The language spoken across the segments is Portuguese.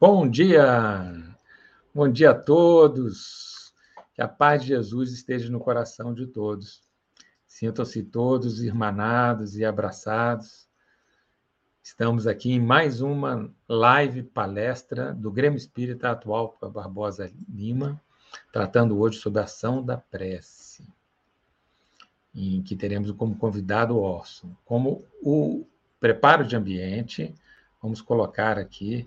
Bom dia, bom dia a todos. Que a paz de Jesus esteja no coração de todos. Sintam-se todos irmanados e abraçados. Estamos aqui em mais uma live palestra do Grêmio Espírita Atual Barbosa Lima, tratando hoje sobre a ação da prece, em que teremos como convidado o Orson. Como o preparo de ambiente, vamos colocar aqui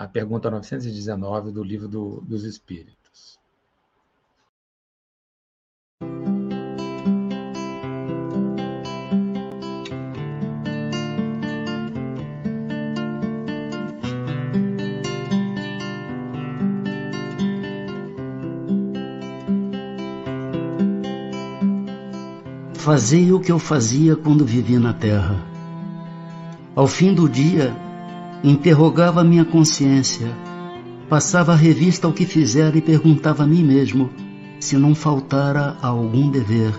a pergunta 919 do Livro do, dos Espíritos. Fazei o que eu fazia quando vivia na terra. Ao fim do dia, Interrogava minha consciência, passava a revista ao que fizera e perguntava a mim mesmo se não faltara algum dever,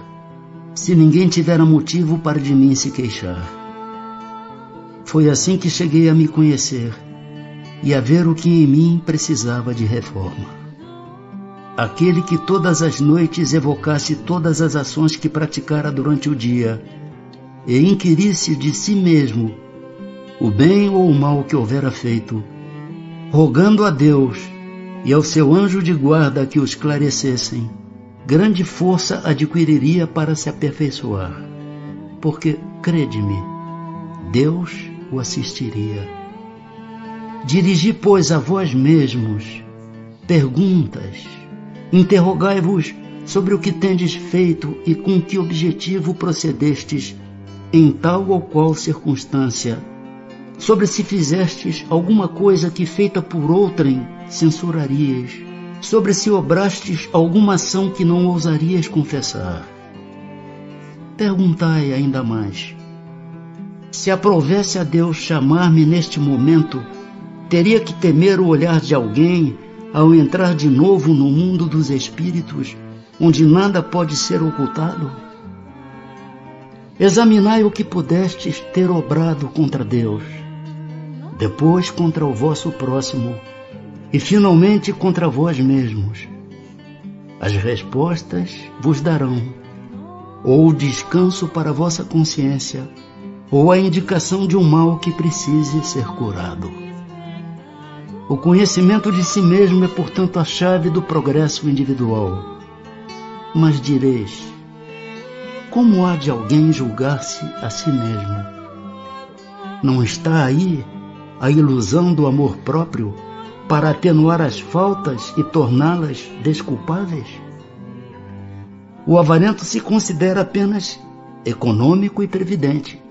se ninguém tivera motivo para de mim se queixar. Foi assim que cheguei a me conhecer e a ver o que em mim precisava de reforma. Aquele que todas as noites evocasse todas as ações que praticara durante o dia e inquirisse de si mesmo o bem ou o mal que houvera feito, rogando a Deus e ao seu anjo de guarda que o esclarecessem, grande força adquiriria para se aperfeiçoar. Porque, crede-me, Deus o assistiria. Dirigi, pois, a vós mesmos perguntas, interrogai-vos sobre o que tendes feito e com que objetivo procedestes em tal ou qual circunstância sobre se fizestes alguma coisa que feita por outrem censurarias, sobre se obrastes alguma ação que não ousarias confessar. Perguntai ainda mais. Se aprovesse a Deus chamar-me neste momento, teria que temer o olhar de alguém ao entrar de novo no mundo dos espíritos, onde nada pode ser ocultado? Examinai o que pudestes ter obrado contra Deus depois contra o vosso próximo e finalmente contra vós mesmos. As respostas vos darão ou descanso para vossa consciência, ou a indicação de um mal que precise ser curado. O conhecimento de si mesmo é, portanto, a chave do progresso individual. Mas direis, como há de alguém julgar-se a si mesmo? Não está aí a ilusão do amor próprio para atenuar as faltas e torná-las desculpáveis? O avarento se considera apenas econômico e previdente.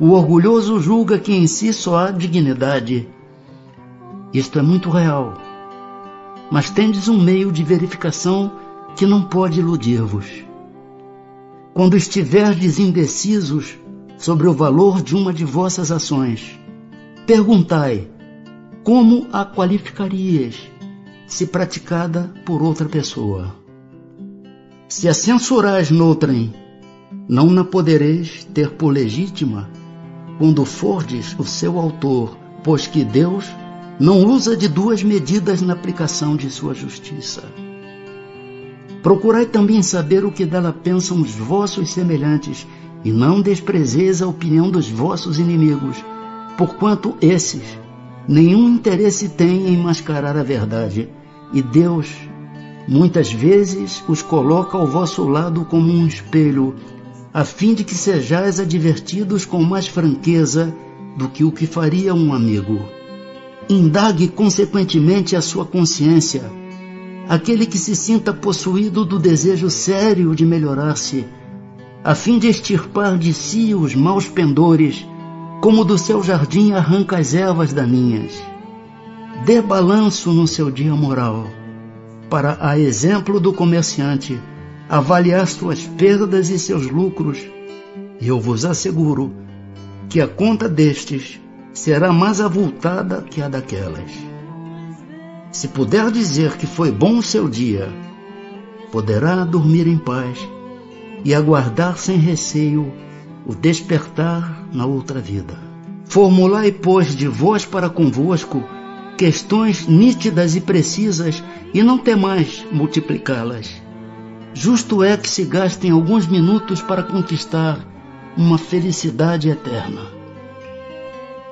O orgulhoso julga que em si só há dignidade. Isto é muito real. Mas tendes um meio de verificação que não pode iludir-vos. Quando estiverdes indecisos sobre o valor de uma de vossas ações, Perguntai: como a qualificarias se praticada por outra pessoa? Se a censurais noutrem, não na podereis ter por legítima quando fordes o seu autor, pois que Deus não usa de duas medidas na aplicação de sua justiça. Procurai também saber o que dela pensam os vossos semelhantes, e não desprezeis a opinião dos vossos inimigos, porquanto esses nenhum interesse têm em mascarar a verdade, e Deus muitas vezes os coloca ao vosso lado como um espelho, a fim de que sejais advertidos com mais franqueza do que o que faria um amigo. Indague consequentemente a sua consciência. Aquele que se sinta possuído do desejo sério de melhorar-se, a fim de extirpar de si os maus pendores como do seu jardim arranca as ervas daninhas. Dê balanço no seu dia moral, para, a exemplo do comerciante, avaliar suas perdas e seus lucros, e eu vos asseguro que a conta destes será mais avultada que a daquelas. Se puder dizer que foi bom o seu dia, poderá dormir em paz e aguardar sem receio o despertar na outra vida. Formulai, pois, de vós para convosco questões nítidas e precisas e não temais multiplicá-las. Justo é que se gastem alguns minutos para conquistar uma felicidade eterna.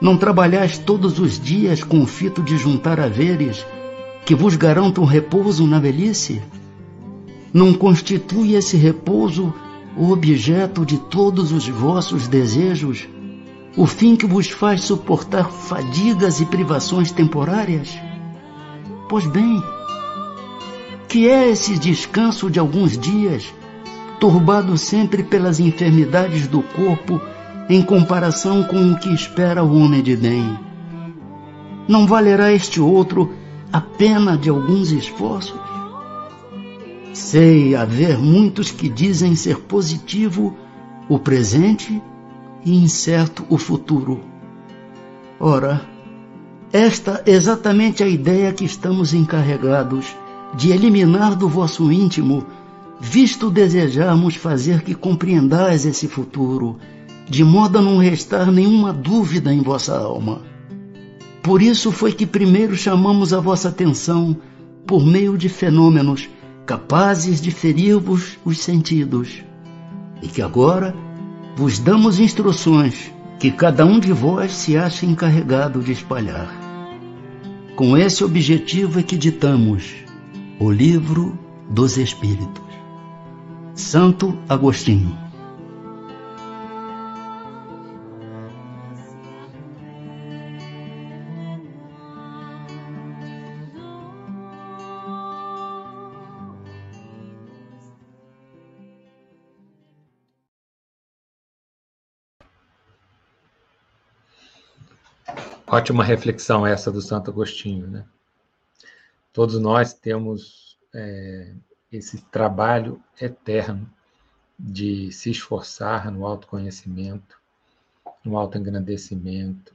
Não trabalhais todos os dias com o fito de juntar haveres que vos garantam repouso na velhice? Não constitui esse repouso o objeto de todos os vossos desejos, o fim que vos faz suportar fadigas e privações temporárias? Pois bem, que é esse descanso de alguns dias, turbado sempre pelas enfermidades do corpo em comparação com o que espera o homem de bem? Não valerá este outro a pena de alguns esforços? Sei haver muitos que dizem ser positivo o presente e incerto o futuro. Ora, esta é exatamente a ideia que estamos encarregados de eliminar do vosso íntimo, visto desejarmos fazer que compreendais esse futuro, de modo a não restar nenhuma dúvida em vossa alma. Por isso foi que primeiro chamamos a vossa atenção por meio de fenômenos capazes de ferir-vos os sentidos, e que agora vos damos instruções que cada um de vós se acha encarregado de espalhar. Com esse objetivo é que ditamos o Livro dos Espíritos. Santo Agostinho Ótima reflexão essa do Santo Agostinho, né? Todos nós temos é, esse trabalho eterno de se esforçar no autoconhecimento, no autoengrandecimento,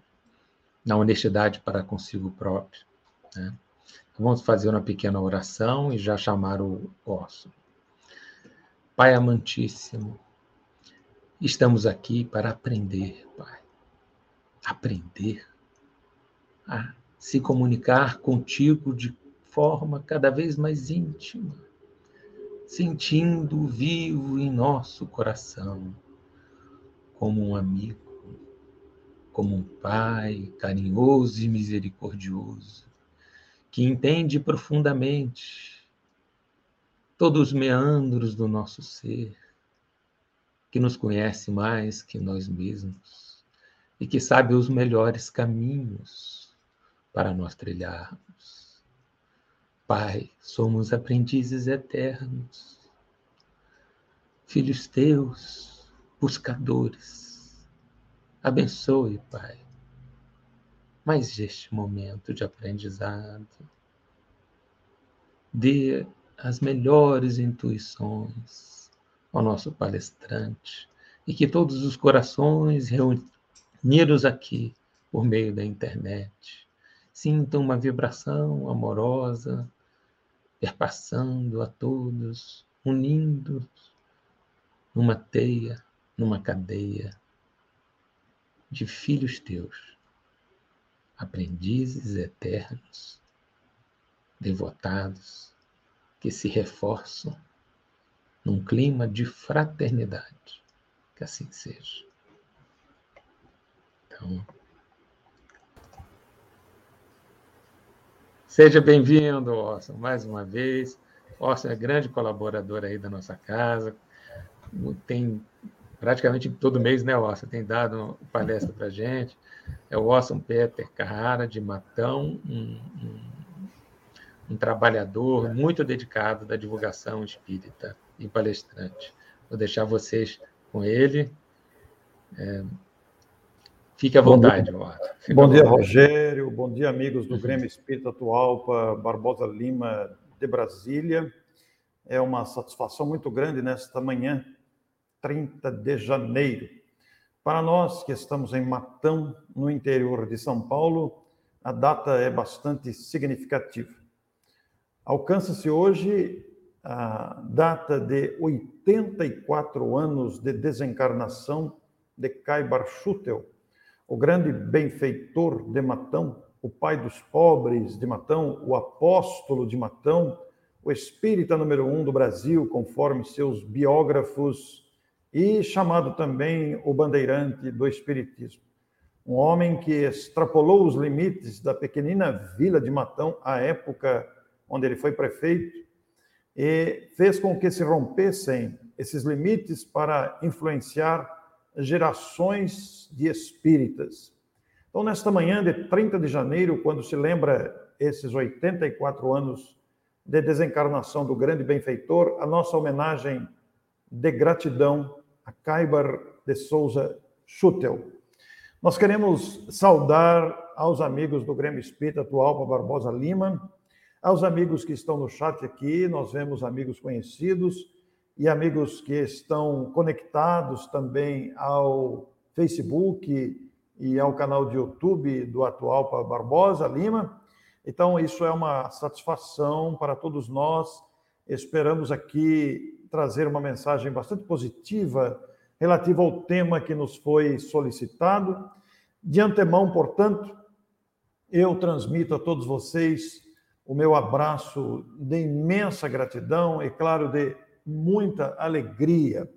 na honestidade para consigo próprio. Né? Então, vamos fazer uma pequena oração e já chamar o osso. Pai amantíssimo, estamos aqui para aprender, Pai. Aprender a se comunicar contigo de forma cada vez mais íntima, sentindo vivo em nosso coração, como um amigo, como um pai carinhoso e misericordioso, que entende profundamente todos os meandros do nosso ser, que nos conhece mais que nós mesmos e que sabe os melhores caminhos para nós trilharmos. Pai, somos aprendizes eternos, filhos teus, buscadores. Abençoe, Pai, mais este momento de aprendizado. Dê as melhores intuições ao nosso palestrante e que todos os corações reunidos aqui por meio da internet Sintam uma vibração amorosa perpassando a todos, unindo numa teia, numa cadeia de filhos teus, aprendizes eternos, devotados, que se reforçam num clima de fraternidade. Que assim seja. Então, Seja bem-vindo, Orson, mais uma vez. Orson é grande colaborador aí da nossa casa. Tem praticamente todo mês, né, Orson? Tem dado palestra para gente. É o Orson Peter Carrara, de Matão, um, um, um trabalhador muito dedicado da divulgação espírita e palestrante. Vou deixar vocês com ele. É, Fique à vontade, Bom Bom dia Rogério. Bom dia, amigos do Grêmio Espírita Atualpa, Barbosa Lima, de Brasília. É uma satisfação muito grande nesta manhã, 30 de janeiro. Para nós que estamos em Matão, no interior de São Paulo, a data é bastante significativa. Alcança-se hoje a data de 84 anos de desencarnação de Caibar Schutel, o grande benfeitor de Matão, o pai dos pobres de Matão, o apóstolo de Matão, o espírita número um do Brasil, conforme seus biógrafos, e chamado também o bandeirante do espiritismo. Um homem que extrapolou os limites da pequenina vila de Matão, à época onde ele foi prefeito, e fez com que se rompessem esses limites para influenciar gerações de espíritas. Então, nesta manhã de 30 de janeiro, quando se lembra esses 84 anos de desencarnação do grande benfeitor, a nossa homenagem de gratidão a Caibar de Souza Schutel. Nós queremos saudar aos amigos do Grêmio Espírita atual Barbosa Lima, aos amigos que estão no chat aqui, nós vemos amigos conhecidos e amigos que estão conectados também ao Facebook e ao canal de YouTube do atual para Barbosa Lima. Então, isso é uma satisfação para todos nós. Esperamos aqui trazer uma mensagem bastante positiva relativa ao tema que nos foi solicitado. De antemão, portanto, eu transmito a todos vocês o meu abraço de imensa gratidão e, claro, de muita alegria.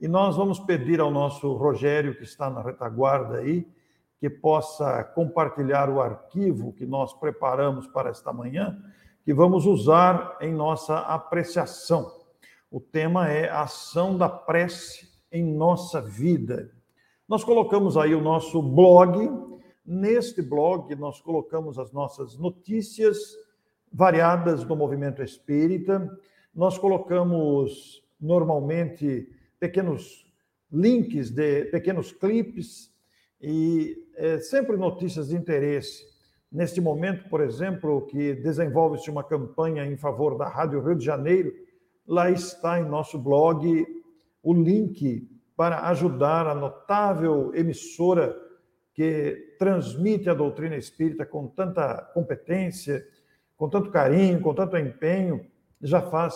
E nós vamos pedir ao nosso Rogério, que está na retaguarda aí, que possa compartilhar o arquivo que nós preparamos para esta manhã, que vamos usar em nossa apreciação. O tema é a ação da prece em nossa vida. Nós colocamos aí o nosso blog. Neste blog, nós colocamos as nossas notícias variadas do movimento espírita. Nós colocamos normalmente pequenos links de pequenos clipes e é, sempre notícias de interesse. Neste momento, por exemplo, que desenvolve-se uma campanha em favor da Rádio Rio de Janeiro, lá está em nosso blog o link para ajudar a notável emissora que transmite a doutrina espírita com tanta competência com tanto carinho, com tanto empenho, já faz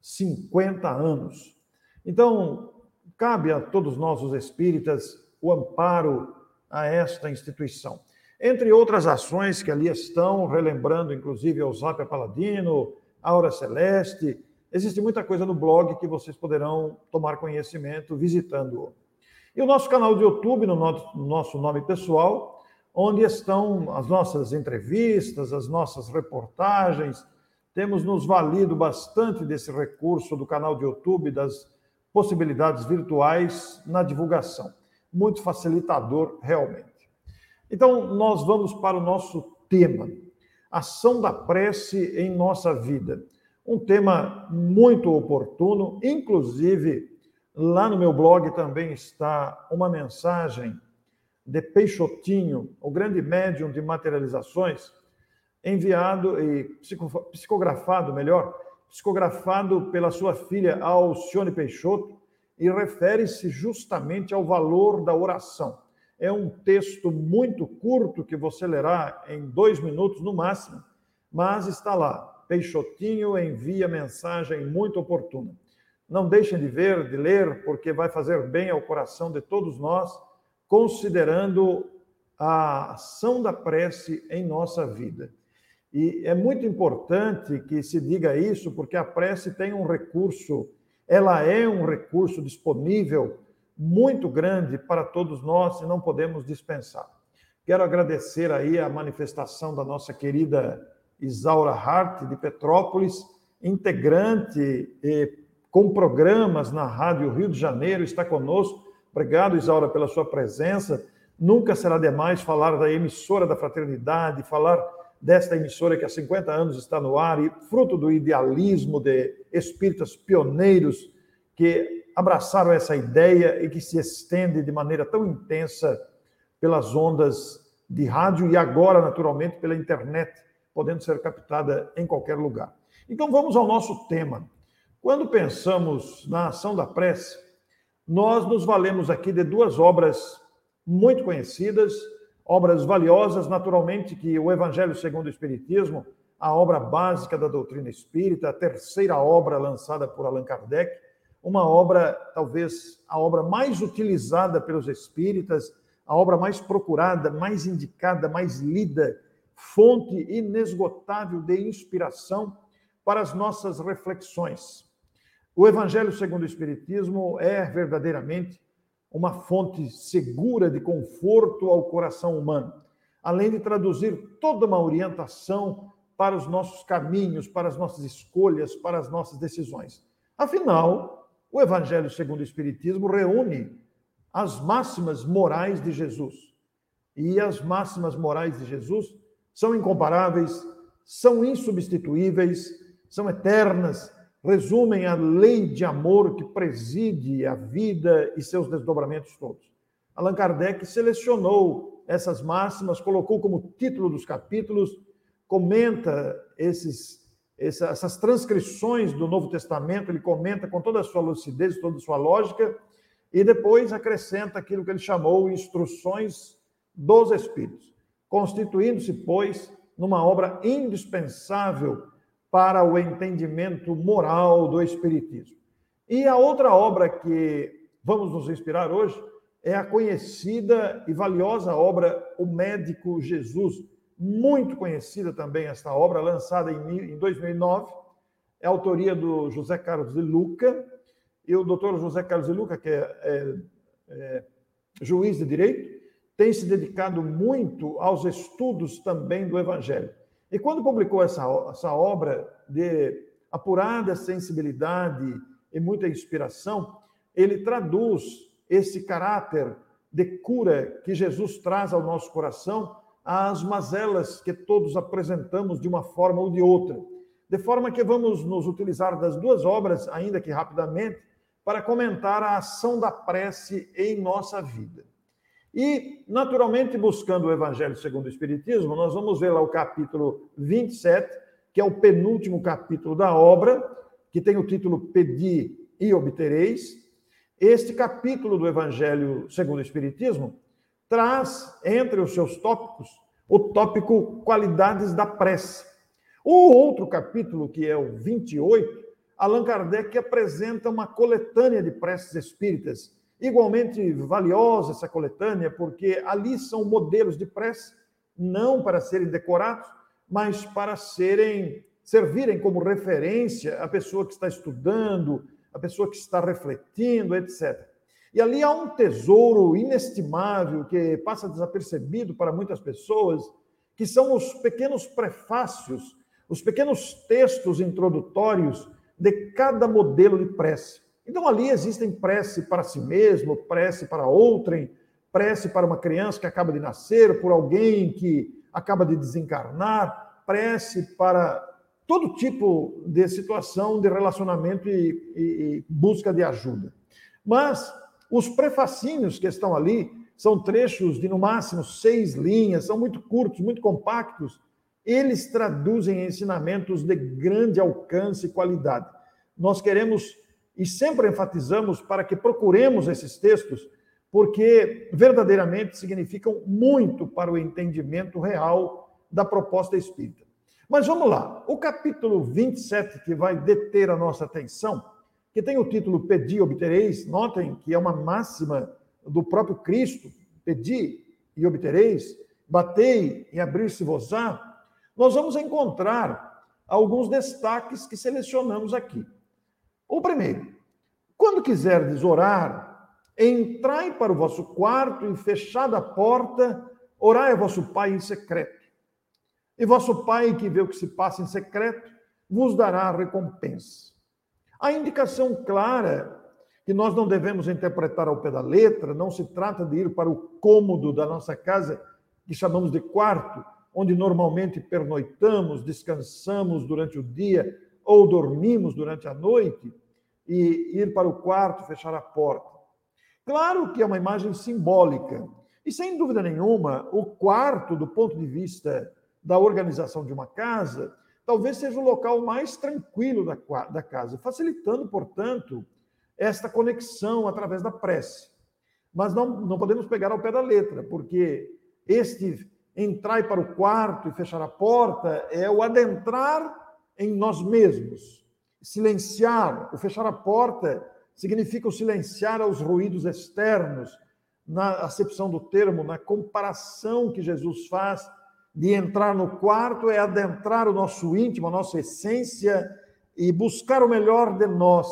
50 anos. Então, cabe a todos nós, os espíritas, o amparo a esta instituição. Entre outras ações que ali estão, relembrando inclusive o Zap Paladino, Aura Celeste, existe muita coisa no blog que vocês poderão tomar conhecimento visitando-o. E o nosso canal de YouTube, no nosso nome pessoal, onde estão as nossas entrevistas, as nossas reportagens. Temos nos valido bastante desse recurso do canal de YouTube, das possibilidades virtuais na divulgação. Muito facilitador, realmente. Então, nós vamos para o nosso tema: ação da prece em nossa vida. Um tema muito oportuno, inclusive lá no meu blog também está uma mensagem de Peixotinho, o grande médium de materializações, enviado e psicografado, melhor, psicografado pela sua filha Alcione Peixoto, e refere-se justamente ao valor da oração. É um texto muito curto que você lerá em dois minutos no máximo, mas está lá. Peixotinho envia mensagem muito oportuna. Não deixem de ver, de ler, porque vai fazer bem ao coração de todos nós considerando a ação da prece em nossa vida. E é muito importante que se diga isso, porque a prece tem um recurso, ela é um recurso disponível muito grande para todos nós e não podemos dispensar. Quero agradecer aí a manifestação da nossa querida Isaura Hart, de Petrópolis, integrante e, com programas na Rádio Rio de Janeiro, está conosco Obrigado, Isaura, pela sua presença. Nunca será demais falar da emissora da fraternidade, falar desta emissora que há 50 anos está no ar e fruto do idealismo de espíritas pioneiros que abraçaram essa ideia e que se estende de maneira tão intensa pelas ondas de rádio e agora, naturalmente, pela internet, podendo ser captada em qualquer lugar. Então vamos ao nosso tema. Quando pensamos na ação da prece, nós nos valemos aqui de duas obras muito conhecidas, obras valiosas, naturalmente, que o Evangelho segundo o Espiritismo, a obra básica da doutrina espírita, a terceira obra lançada por Allan Kardec, uma obra, talvez a obra mais utilizada pelos espíritas, a obra mais procurada, mais indicada, mais lida fonte inesgotável de inspiração para as nossas reflexões. O Evangelho segundo o Espiritismo é verdadeiramente uma fonte segura de conforto ao coração humano, além de traduzir toda uma orientação para os nossos caminhos, para as nossas escolhas, para as nossas decisões. Afinal, o Evangelho segundo o Espiritismo reúne as máximas morais de Jesus. E as máximas morais de Jesus são incomparáveis, são insubstituíveis, são eternas, resumem a lei de amor que preside a vida e seus desdobramentos todos. Allan Kardec selecionou essas máximas, colocou como título dos capítulos, comenta esses, essas transcrições do Novo Testamento, ele comenta com toda a sua lucidez, toda a sua lógica, e depois acrescenta aquilo que ele chamou instruções dos Espíritos, constituindo-se, pois, numa obra indispensável para o entendimento moral do Espiritismo. E a outra obra que vamos nos inspirar hoje é a conhecida e valiosa obra O Médico Jesus, muito conhecida também esta obra, lançada em 2009, é autoria do José Carlos de Luca, e o doutor José Carlos de Luca, que é, é, é juiz de direito, tem se dedicado muito aos estudos também do Evangelho. E quando publicou essa, essa obra de apurada sensibilidade e muita inspiração, ele traduz esse caráter de cura que Jesus traz ao nosso coração às mazelas que todos apresentamos de uma forma ou de outra. De forma que vamos nos utilizar das duas obras, ainda que rapidamente, para comentar a ação da prece em nossa vida. E, naturalmente, buscando o Evangelho segundo o Espiritismo, nós vamos ver lá o capítulo 27, que é o penúltimo capítulo da obra, que tem o título Pedi e Obtereis. Este capítulo do Evangelho segundo o Espiritismo traz, entre os seus tópicos, o tópico Qualidades da Prece. O outro capítulo, que é o 28, Allan Kardec apresenta uma coletânea de preces espíritas Igualmente valiosa essa coletânea, porque ali são modelos de prece, não para serem decorados, mas para serem servirem como referência a pessoa que está estudando, a pessoa que está refletindo, etc. E ali há um tesouro inestimável que passa desapercebido para muitas pessoas, que são os pequenos prefácios, os pequenos textos introdutórios de cada modelo de prece. Então ali existem prece para si mesmo, prece para outrem, prece para uma criança que acaba de nascer, por alguém que acaba de desencarnar, prece para todo tipo de situação de relacionamento e, e, e busca de ajuda. Mas os prefacínios que estão ali são trechos de no máximo seis linhas, são muito curtos, muito compactos. Eles traduzem ensinamentos de grande alcance e qualidade. Nós queremos e sempre enfatizamos para que procuremos esses textos, porque verdadeiramente significam muito para o entendimento real da proposta espírita. Mas vamos lá, o capítulo 27, que vai deter a nossa atenção, que tem o título Pedi, obtereis, notem que é uma máxima do próprio Cristo, pedi e obtereis, batei e abrir-se-vos-á, nós vamos encontrar alguns destaques que selecionamos aqui. O primeiro, quando quiserdes orar, entrai para o vosso quarto e fechada a porta, orai a vosso Pai em secreto. E vosso Pai, que vê o que se passa em secreto, vos dará a recompensa. A indicação clara que nós não devemos interpretar ao pé da letra, não se trata de ir para o cômodo da nossa casa, que chamamos de quarto, onde normalmente pernoitamos, descansamos durante o dia ou dormimos durante a noite, e ir para o quarto, fechar a porta. Claro que é uma imagem simbólica. E sem dúvida nenhuma, o quarto, do ponto de vista da organização de uma casa, talvez seja o local mais tranquilo da, da casa, facilitando, portanto, esta conexão através da prece. Mas não, não podemos pegar ao pé da letra, porque este entrar para o quarto e fechar a porta é o adentrar em nós mesmos silenciar, o fechar a porta significa o silenciar aos ruídos externos, na acepção do termo, na comparação que Jesus faz de entrar no quarto é adentrar o nosso íntimo, a nossa essência e buscar o melhor de nós,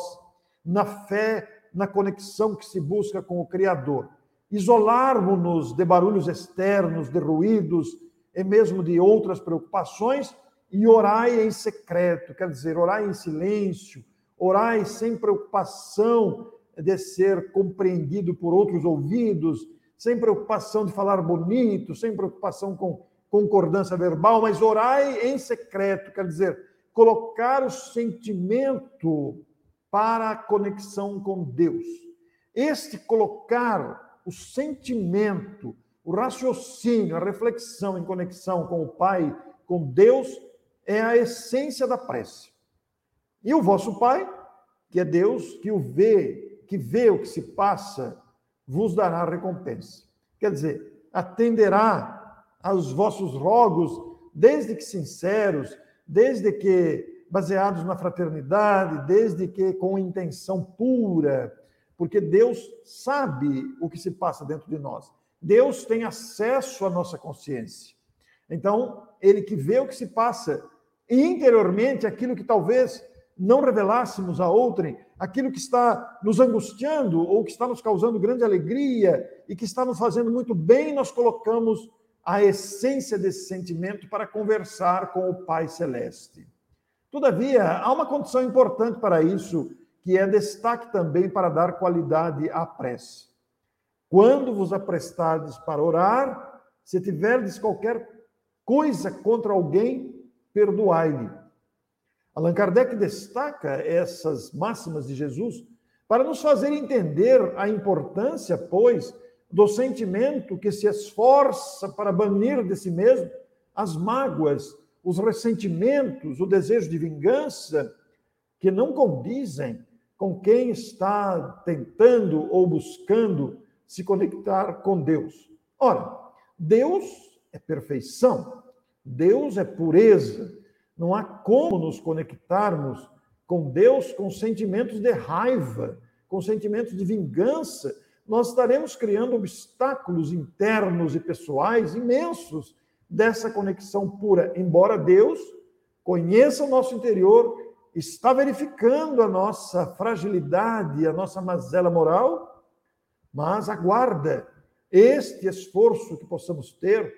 na fé, na conexão que se busca com o Criador. Isolarmos-nos de barulhos externos, de ruídos e mesmo de outras preocupações e orai em secreto, quer dizer, orai em silêncio, orai sem preocupação de ser compreendido por outros ouvidos, sem preocupação de falar bonito, sem preocupação com concordância verbal, mas orai em secreto, quer dizer, colocar o sentimento para a conexão com Deus. Este colocar o sentimento, o raciocínio, a reflexão em conexão com o Pai, com Deus, é a essência da prece. E o vosso Pai, que é Deus, que o vê, que vê o que se passa, vos dará recompensa. Quer dizer, atenderá aos vossos rogos, desde que sinceros, desde que baseados na fraternidade, desde que com intenção pura, porque Deus sabe o que se passa dentro de nós. Deus tem acesso à nossa consciência. Então, ele que vê o que se passa interiormente, aquilo que talvez não revelássemos a outrem, aquilo que está nos angustiando ou que está nos causando grande alegria e que está nos fazendo muito bem, nós colocamos a essência desse sentimento para conversar com o Pai Celeste. Todavia, há uma condição importante para isso, que é destaque também para dar qualidade à prece. Quando vos aprestardes para orar, se tiverdes qualquer coisa contra alguém, perdoai-lhe Allan Kardec destaca essas máximas de Jesus para nos fazer entender a importância, pois, do sentimento que se esforça para banir de si mesmo as mágoas, os ressentimentos, o desejo de vingança que não condizem com quem está tentando ou buscando se conectar com Deus. Ora, Deus é perfeição, Deus é pureza, não há como nos conectarmos com Deus com sentimentos de raiva, com sentimentos de vingança. Nós estaremos criando obstáculos internos e pessoais imensos dessa conexão pura, embora Deus conheça o nosso interior, está verificando a nossa fragilidade, a nossa mazela moral, mas aguarda este esforço que possamos ter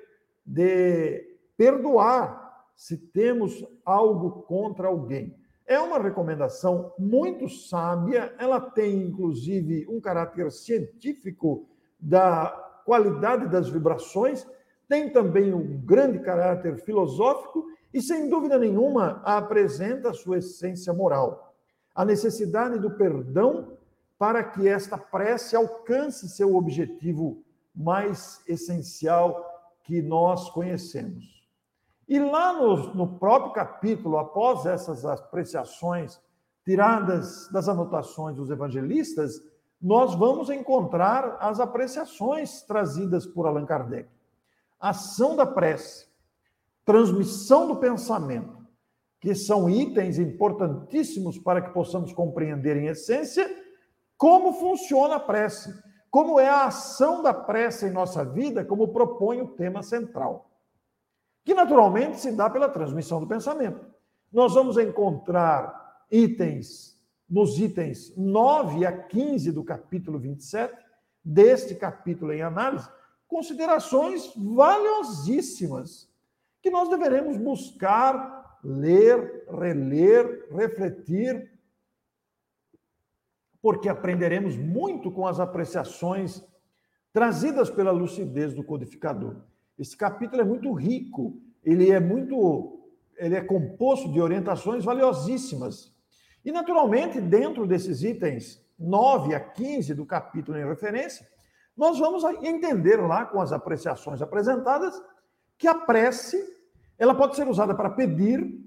de perdoar se temos algo contra alguém. É uma recomendação muito sábia, ela tem inclusive um caráter científico da qualidade das vibrações, tem também um grande caráter filosófico e, sem dúvida nenhuma, apresenta a sua essência moral. A necessidade do perdão para que esta prece alcance seu objetivo mais essencial que nós conhecemos. E lá no, no próprio capítulo, após essas apreciações tiradas das anotações dos evangelistas, nós vamos encontrar as apreciações trazidas por Allan Kardec. Ação da prece, transmissão do pensamento, que são itens importantíssimos para que possamos compreender em essência como funciona a prece, como é a ação da prece em nossa vida, como propõe o tema central que naturalmente se dá pela transmissão do pensamento. Nós vamos encontrar itens, nos itens 9 a 15 do capítulo 27, deste capítulo em análise, considerações valiosíssimas que nós deveremos buscar, ler, reler, refletir, porque aprenderemos muito com as apreciações trazidas pela lucidez do codificador. Esse capítulo é muito rico, ele é muito, ele é composto de orientações valiosíssimas. E, naturalmente, dentro desses itens 9 a 15 do capítulo em referência, nós vamos entender lá, com as apreciações apresentadas, que a prece ela pode ser usada para pedir,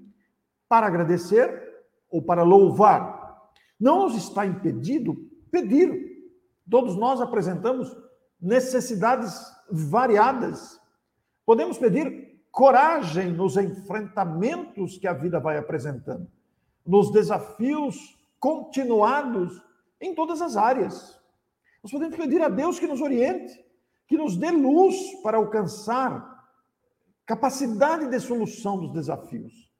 para agradecer ou para louvar. Não nos está impedido pedir. Todos nós apresentamos necessidades variadas Podemos pedir coragem nos enfrentamentos que a vida vai apresentando, nos desafios continuados em todas as áreas. Nós podemos pedir a Deus que nos oriente, que nos dê luz para alcançar capacidade de solução dos desafios.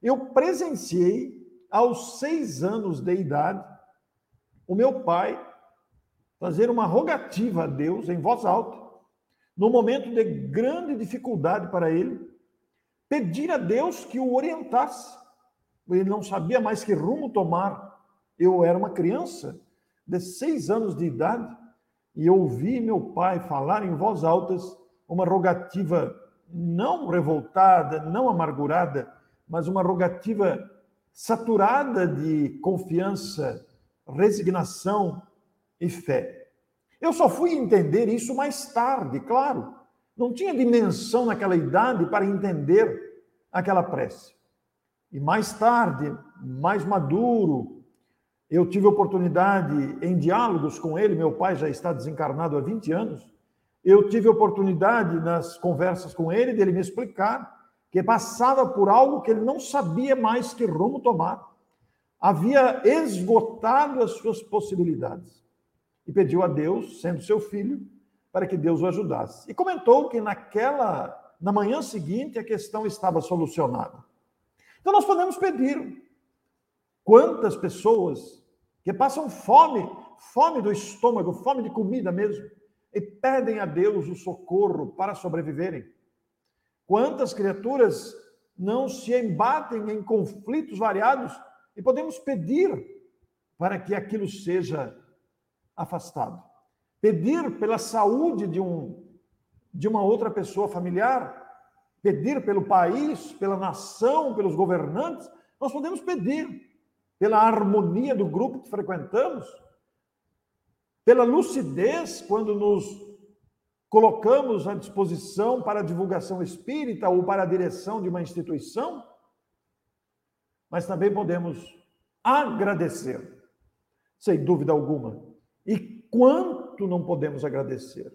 Eu presenciei, aos seis anos de idade, o meu pai fazer uma rogativa a Deus em voz alta, no momento de grande dificuldade para ele, pedir a Deus que o orientasse. Ele não sabia mais que rumo tomar. Eu era uma criança de seis anos de idade e ouvi meu pai falar em voz alta uma rogativa não revoltada, não amargurada, mas uma rogativa saturada de confiança, resignação e fé. Eu só fui entender isso mais tarde, claro. Não tinha dimensão naquela idade para entender aquela prece. E mais tarde, mais maduro, eu tive oportunidade em diálogos com ele, meu pai já está desencarnado há 20 anos, eu tive oportunidade nas conversas com ele dele me explicar que passava por algo que ele não sabia mais que rumo tomar. Havia esgotado as suas possibilidades e pediu a Deus, sendo seu filho, para que Deus o ajudasse. E comentou que naquela na manhã seguinte a questão estava solucionada. Então nós podemos pedir quantas pessoas que passam fome, fome do estômago, fome de comida mesmo, e pedem a Deus o socorro para sobreviverem. Quantas criaturas não se embatem em conflitos variados e podemos pedir para que aquilo seja afastado. Pedir pela saúde de um de uma outra pessoa familiar, pedir pelo país, pela nação, pelos governantes, nós podemos pedir pela harmonia do grupo que frequentamos, pela lucidez quando nos colocamos à disposição para a divulgação espírita ou para a direção de uma instituição, mas também podemos agradecer, sem dúvida alguma. E quanto não podemos agradecer?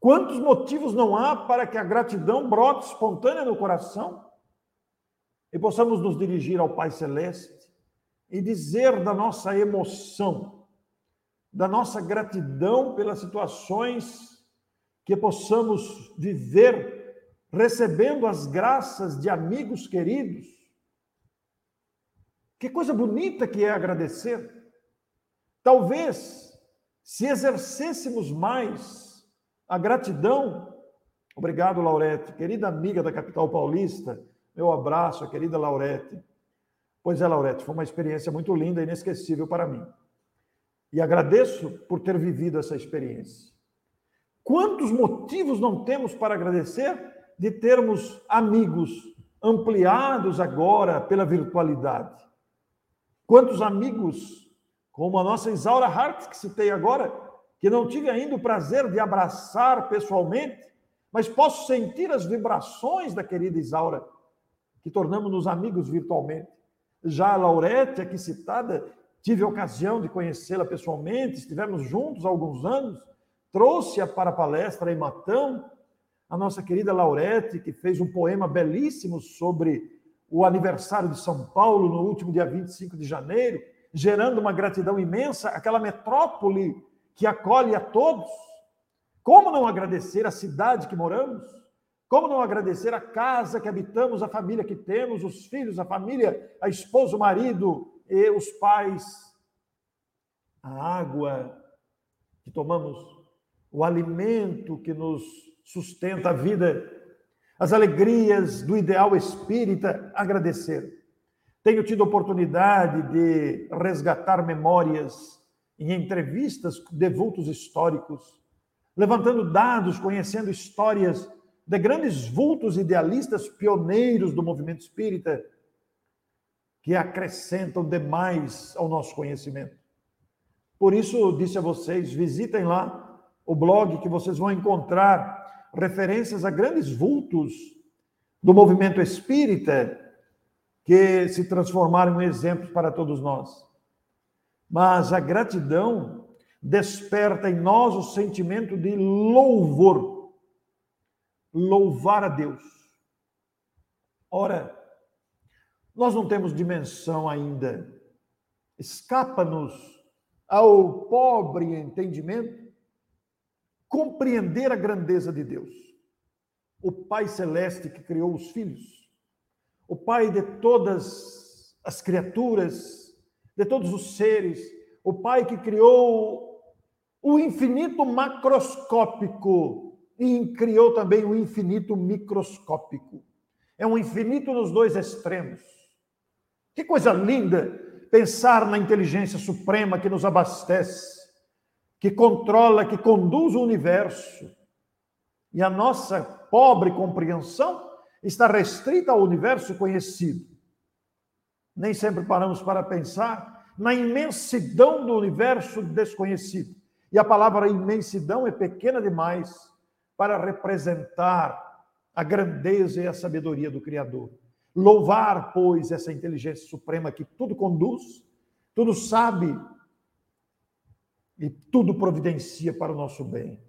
Quantos motivos não há para que a gratidão brote espontânea no coração e possamos nos dirigir ao Pai Celeste e dizer da nossa emoção da nossa gratidão pelas situações que possamos viver recebendo as graças de amigos queridos. Que coisa bonita que é agradecer. Talvez, se exercêssemos mais a gratidão, obrigado, Laurete, querida amiga da capital paulista, meu abraço, querida Laurete. Pois é, Laurete, foi uma experiência muito linda e inesquecível para mim. E agradeço por ter vivido essa experiência. Quantos motivos não temos para agradecer de termos amigos ampliados agora pela virtualidade? Quantos amigos, como a nossa Isaura Hart, que citei agora, que não tive ainda o prazer de abraçar pessoalmente, mas posso sentir as vibrações da querida Isaura, que tornamos-nos amigos virtualmente. Já a Laurete, aqui citada, Tive a ocasião de conhecê-la pessoalmente, estivemos juntos há alguns anos. Trouxe-a para a palestra em Matão, a nossa querida Laurete, que fez um poema belíssimo sobre o aniversário de São Paulo no último dia 25 de janeiro, gerando uma gratidão imensa àquela metrópole que acolhe a todos. Como não agradecer a cidade que moramos? Como não agradecer a casa que habitamos, a família que temos, os filhos, a família, a esposa, o marido, e os pais, a água que tomamos, o alimento que nos sustenta a vida, as alegrias do ideal espírita, agradecer. Tenho tido oportunidade de resgatar memórias em entrevistas de vultos históricos, levantando dados, conhecendo histórias de grandes vultos idealistas pioneiros do movimento espírita, que acrescentam demais ao nosso conhecimento. Por isso, disse a vocês, visitem lá o blog que vocês vão encontrar referências a grandes vultos do movimento espírita que se transformaram em exemplos para todos nós. Mas a gratidão desperta em nós o sentimento de louvor. Louvar a Deus. Ora, nós não temos dimensão ainda. Escapa-nos ao pobre entendimento compreender a grandeza de Deus. o Pai Celeste que criou os filhos, o Pai de todas as criaturas, de todos os seres, o Pai que criou o infinito macroscópico e criou também o infinito microscópico. É um infinito nos dois extremos. Que coisa linda pensar na inteligência suprema que nos abastece, que controla, que conduz o universo. E a nossa pobre compreensão está restrita ao universo conhecido. Nem sempre paramos para pensar na imensidão do universo desconhecido. E a palavra imensidão é pequena demais para representar a grandeza e a sabedoria do Criador. Louvar, pois, essa inteligência suprema que tudo conduz, tudo sabe e tudo providencia para o nosso bem.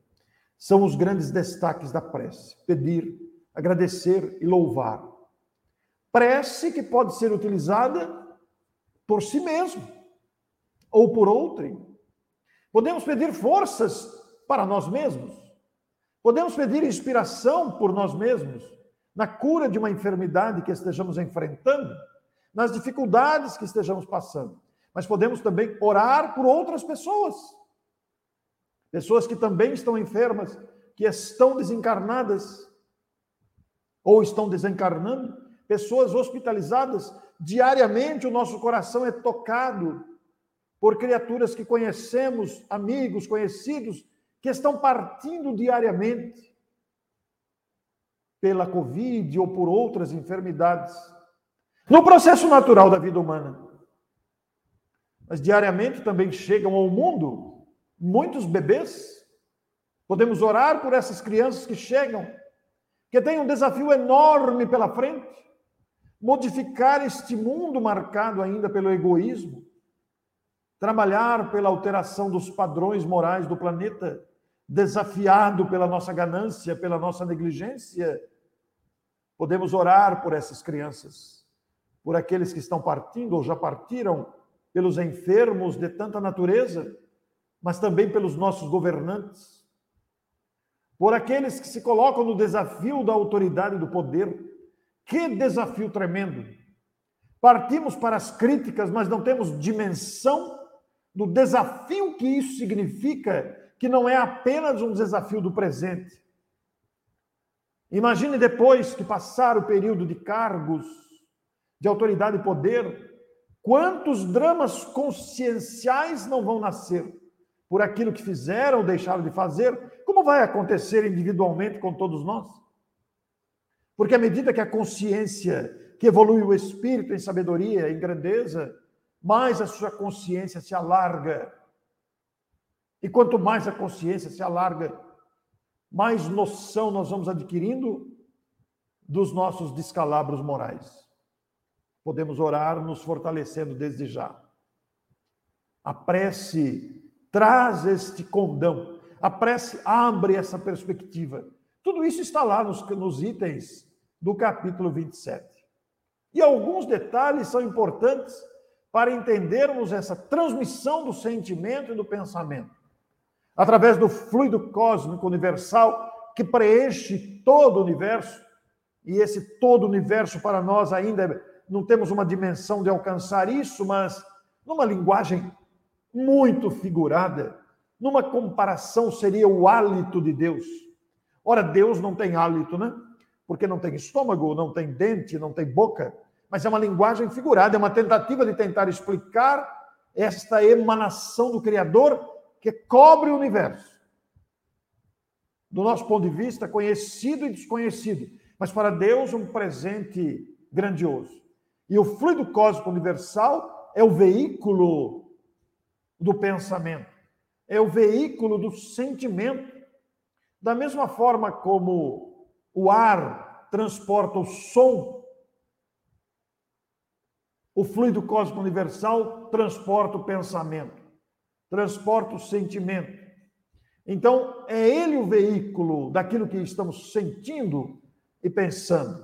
São os grandes destaques da prece: pedir, agradecer e louvar. Prece que pode ser utilizada por si mesmo ou por outrem. Podemos pedir forças para nós mesmos. Podemos pedir inspiração por nós mesmos na cura de uma enfermidade que estejamos enfrentando, nas dificuldades que estejamos passando. Mas podemos também orar por outras pessoas. Pessoas que também estão enfermas, que estão desencarnadas ou estão desencarnando, pessoas hospitalizadas. Diariamente o nosso coração é tocado por criaturas que conhecemos, amigos, conhecidos, que estão partindo diariamente pela Covid ou por outras enfermidades. No processo natural da vida humana. Mas diariamente também chegam ao mundo muitos bebês. Podemos orar por essas crianças que chegam, que têm um desafio enorme pela frente modificar este mundo marcado ainda pelo egoísmo, trabalhar pela alteração dos padrões morais do planeta, desafiado pela nossa ganância, pela nossa negligência. Podemos orar por essas crianças, por aqueles que estão partindo ou já partiram, pelos enfermos de tanta natureza, mas também pelos nossos governantes, por aqueles que se colocam no desafio da autoridade e do poder. Que desafio tremendo! Partimos para as críticas, mas não temos dimensão do desafio que isso significa, que não é apenas um desafio do presente. Imagine depois que passar o período de cargos, de autoridade e poder, quantos dramas conscienciais não vão nascer por aquilo que fizeram ou deixaram de fazer, como vai acontecer individualmente com todos nós? Porque à medida que a consciência, que evolui o espírito em sabedoria, em grandeza, mais a sua consciência se alarga. E quanto mais a consciência se alarga, mais noção nós vamos adquirindo dos nossos descalabros morais. Podemos orar nos fortalecendo desde já. A prece traz este condão, a prece abre essa perspectiva. Tudo isso está lá nos, nos itens do capítulo 27. E alguns detalhes são importantes para entendermos essa transmissão do sentimento e do pensamento. Através do fluido cósmico universal que preenche todo o universo, e esse todo o universo para nós ainda não temos uma dimensão de alcançar isso, mas numa linguagem muito figurada, numa comparação seria o hálito de Deus. Ora, Deus não tem hálito, né? Porque não tem estômago, não tem dente, não tem boca mas é uma linguagem figurada, é uma tentativa de tentar explicar esta emanação do Criador que cobre o universo. Do nosso ponto de vista, conhecido e desconhecido, mas para Deus um presente grandioso. E o fluido cósmico universal é o veículo do pensamento, é o veículo do sentimento. Da mesma forma como o ar transporta o som o fluido cósmico universal transporta o pensamento, transporta o sentimento. Então, é ele o veículo daquilo que estamos sentindo e pensando.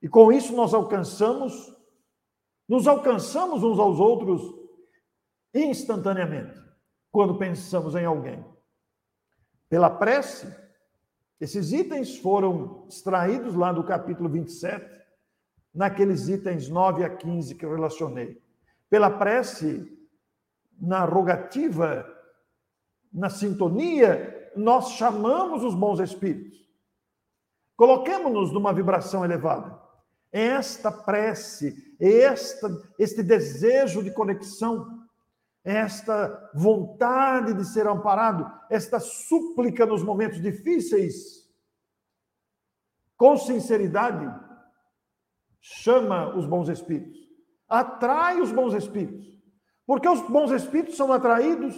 E com isso nós alcançamos, nos alcançamos uns aos outros instantaneamente, quando pensamos em alguém. Pela prece, Esses itens foram extraídos lá do capítulo 27, naqueles itens 9 a 15 que relacionei. Pela prece, na rogativa, na sintonia, nós chamamos os bons espíritos. Coloquemos-nos numa vibração elevada. Esta prece, esta, este desejo de conexão, esta vontade de ser amparado, esta súplica nos momentos difíceis, com sinceridade, chama os bons espíritos, atrai os bons espíritos, porque os bons espíritos são atraídos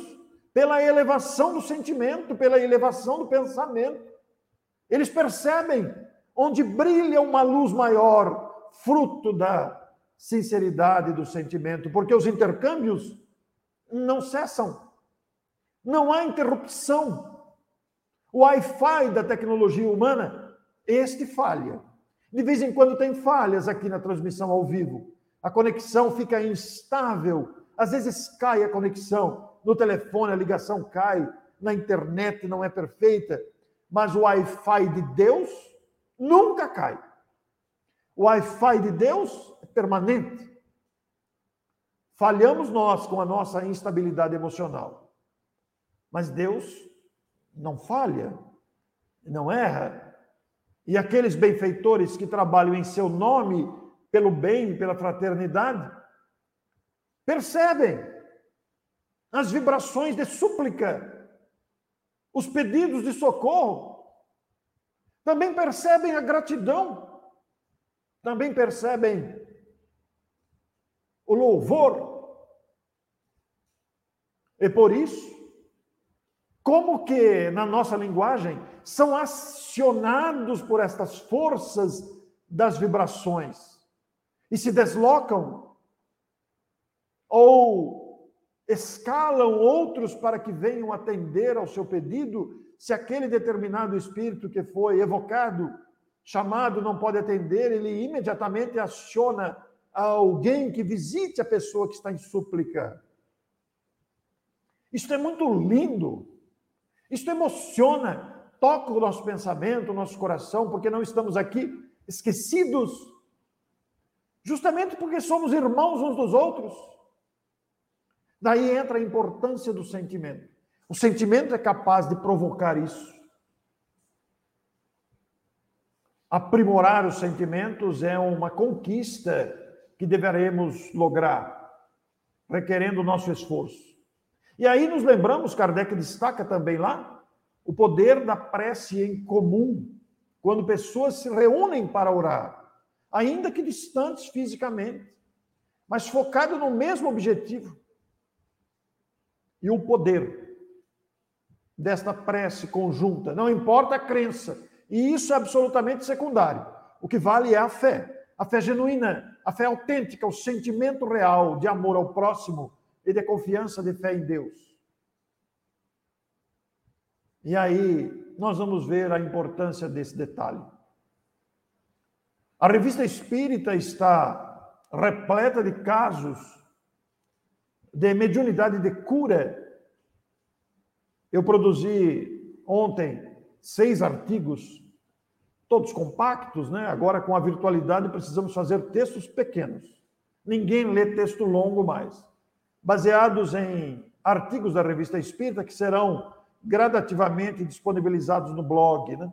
pela elevação do sentimento, pela elevação do pensamento. Eles percebem onde brilha uma luz maior, fruto da sinceridade do sentimento, porque os intercâmbios não cessam. Não há interrupção. O Wi-Fi da tecnologia humana, este falha. De vez em quando tem falhas aqui na transmissão ao vivo. A conexão fica instável. Às vezes cai a conexão. No telefone a ligação cai. Na internet não é perfeita. Mas o Wi-Fi de Deus nunca cai. O Wi-Fi de Deus é permanente. Falhamos nós com a nossa instabilidade emocional. Mas Deus não falha, não erra. E aqueles benfeitores que trabalham em seu nome, pelo bem, pela fraternidade, percebem as vibrações de súplica, os pedidos de socorro, também percebem a gratidão, também percebem o louvor. E por isso, como que na nossa linguagem são acionados por estas forças das vibrações e se deslocam ou escalam outros para que venham atender ao seu pedido, se aquele determinado espírito que foi evocado, chamado, não pode atender, ele imediatamente aciona a alguém que visite a pessoa que está em súplica. Isto é muito lindo. Isto emociona, toca o nosso pensamento, o nosso coração, porque não estamos aqui esquecidos, justamente porque somos irmãos uns dos outros. Daí entra a importância do sentimento. O sentimento é capaz de provocar isso. Aprimorar os sentimentos é uma conquista que deveremos lograr, requerendo o nosso esforço. E aí nos lembramos, Kardec destaca também lá, o poder da prece em comum, quando pessoas se reúnem para orar, ainda que distantes fisicamente, mas focadas no mesmo objetivo. E o poder desta prece conjunta, não importa a crença, e isso é absolutamente secundário. O que vale é a fé a fé genuína, a fé autêntica, o sentimento real de amor ao próximo e de confiança de fé em Deus. E aí nós vamos ver a importância desse detalhe. A revista espírita está repleta de casos de mediunidade de cura. Eu produzi ontem seis artigos todos compactos, né? Agora com a virtualidade precisamos fazer textos pequenos. Ninguém lê texto longo mais. Baseados em artigos da Revista Espírita que serão gradativamente disponibilizados no blog, né?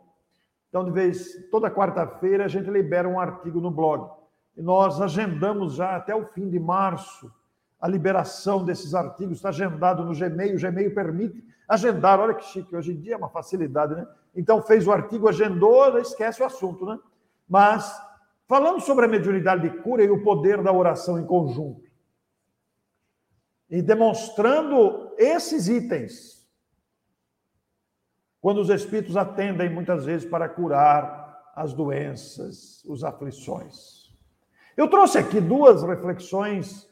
Então, de vez toda quarta-feira a gente libera um artigo no blog. E nós agendamos já até o fim de março a liberação desses artigos, está agendado no Gmail, o Gmail permite agendar, olha que chique, hoje em dia é uma facilidade, né? Então fez o artigo, agendou, esquece o assunto, né? Mas falando sobre a mediunidade de cura e o poder da oração em conjunto. E demonstrando esses itens. Quando os espíritos atendem muitas vezes para curar as doenças, os aflições. Eu trouxe aqui duas reflexões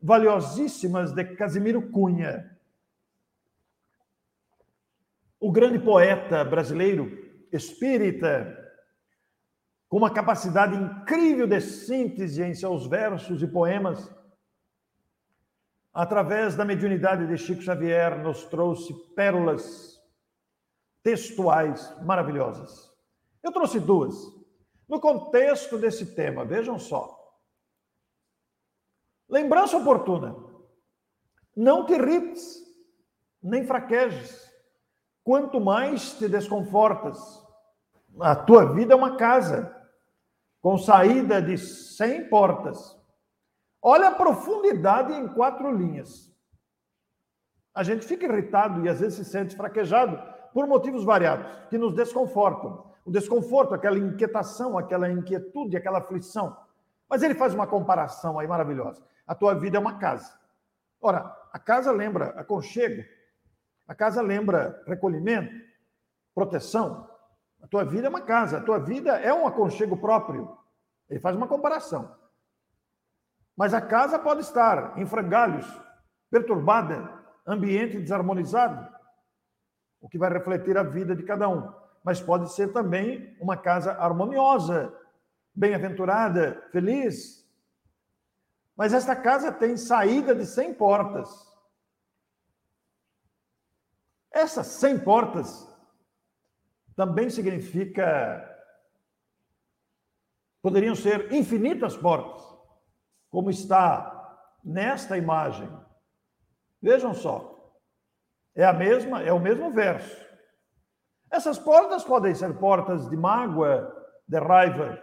valiosíssimas de Casimiro Cunha o grande poeta brasileiro, espírita, com uma capacidade incrível de síntese em seus versos e poemas, através da mediunidade de Chico Xavier, nos trouxe pérolas textuais maravilhosas. Eu trouxe duas. No contexto desse tema, vejam só. Lembrança oportuna. Não te irrites, nem fraquejes. Quanto mais te desconfortas, a tua vida é uma casa com saída de 100 portas. Olha a profundidade em quatro linhas. A gente fica irritado e às vezes se sente fraquejado por motivos variados que nos desconfortam. O desconforto, aquela inquietação, aquela inquietude, aquela aflição. Mas ele faz uma comparação aí maravilhosa. A tua vida é uma casa. Ora, a casa lembra aconchego, a casa lembra recolhimento, proteção. A tua vida é uma casa, a tua vida é um aconchego próprio. Ele faz uma comparação. Mas a casa pode estar em frangalhos, perturbada, ambiente desarmonizado, o que vai refletir a vida de cada um. Mas pode ser também uma casa harmoniosa, bem-aventurada, feliz. Mas esta casa tem saída de 100 portas. Essas 100 portas também significa poderiam ser infinitas portas, como está nesta imagem Vejam só. É a mesma, é o mesmo verso. Essas portas podem ser portas de mágoa, de raiva,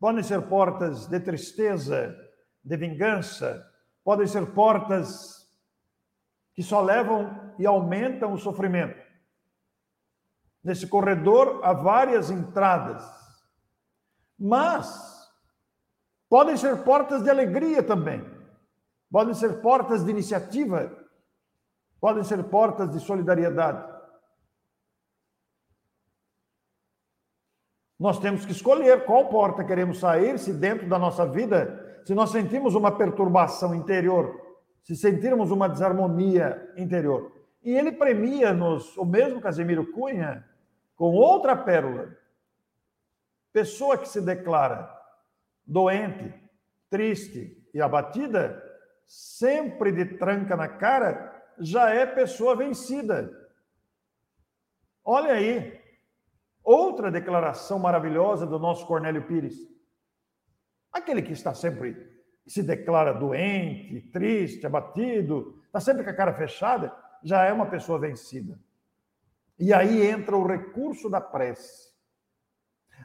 podem ser portas de tristeza, de vingança, podem ser portas que só levam e aumentam o sofrimento. Nesse corredor há várias entradas, mas podem ser portas de alegria também, podem ser portas de iniciativa, podem ser portas de solidariedade. Nós temos que escolher qual porta queremos sair, se dentro da nossa vida, se nós sentimos uma perturbação interior, se sentirmos uma desarmonia interior. E ele premia-nos, o mesmo Casemiro Cunha, com outra pérola. Pessoa que se declara doente, triste e abatida, sempre de tranca na cara, já é pessoa vencida. Olha aí, outra declaração maravilhosa do nosso Cornélio Pires. Aquele que está sempre, se declara doente, triste, abatido, está sempre com a cara fechada, já é uma pessoa vencida. E aí entra o recurso da prece.